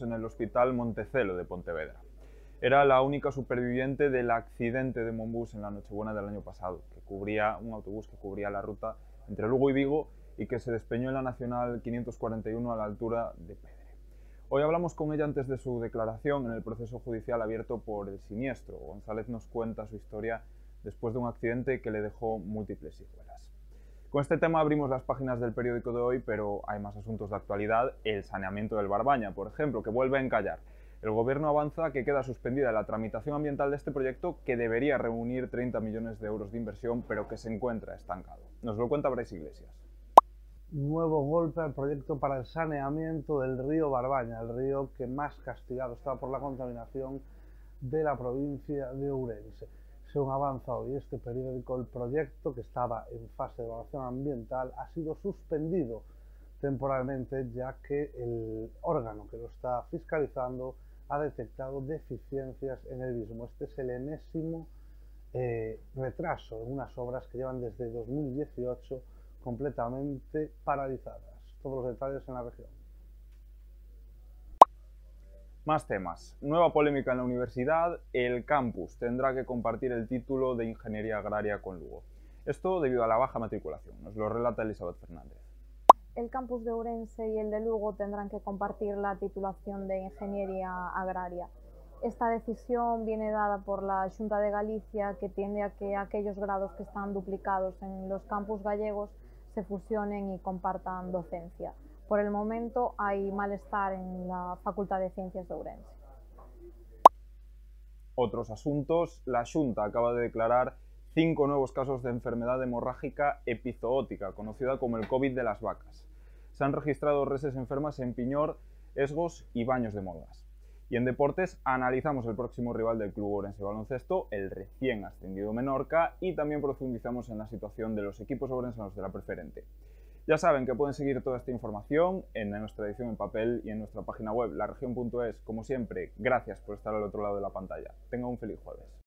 en el Hospital Montecelo de Pontevedra. Era la única superviviente del accidente de Monbus en la Nochebuena del año pasado, que cubría un autobús que cubría la ruta entre Lugo y Vigo y que se despeñó en la Nacional 541 a la altura de Pedre. Hoy hablamos con ella antes de su declaración en el proceso judicial abierto por el siniestro. González nos cuenta su historia después de un accidente que le dejó múltiples secuelas. Con este tema abrimos las páginas del periódico de hoy, pero hay más asuntos de actualidad. El saneamiento del Barbaña, por ejemplo, que vuelve a encallar. El gobierno avanza que queda suspendida la tramitación ambiental de este proyecto que debería reunir 30 millones de euros de inversión, pero que se encuentra estancado. Nos lo cuenta Brais Iglesias. Nuevo golpe al proyecto para el saneamiento del río Barbaña, el río que más castigado está por la contaminación de la provincia de Ourense según avanza hoy este periódico, el proyecto que estaba en fase de evaluación ambiental ha sido suspendido temporalmente ya que el órgano que lo está fiscalizando ha detectado deficiencias en el mismo. Este es el enésimo eh, retraso en unas obras que llevan desde 2018 completamente paralizadas. Todos los detalles en la región. Más temas. Nueva polémica en la universidad. El campus tendrá que compartir el título de Ingeniería Agraria con Lugo. Esto debido a la baja matriculación. Nos lo relata Elizabeth Fernández. El campus de Ourense y el de Lugo tendrán que compartir la titulación de Ingeniería Agraria. Esta decisión viene dada por la Junta de Galicia que tiende a que aquellos grados que están duplicados en los campus gallegos se fusionen y compartan docencia. Por el momento hay malestar en la Facultad de Ciencias de Ourense. Otros asuntos. La Junta acaba de declarar cinco nuevos casos de enfermedad hemorrágica epizootica, conocida como el COVID de las vacas. Se han registrado reses enfermas en Piñor, Esgos y Baños de Molgas. Y en deportes analizamos el próximo rival del Club Orense Baloncesto, el recién ascendido Menorca, y también profundizamos en la situación de los equipos orensanos de la preferente. Ya saben que pueden seguir toda esta información en nuestra edición en papel y en nuestra página web, laregion.es. Como siempre, gracias por estar al otro lado de la pantalla. Tenga un feliz jueves.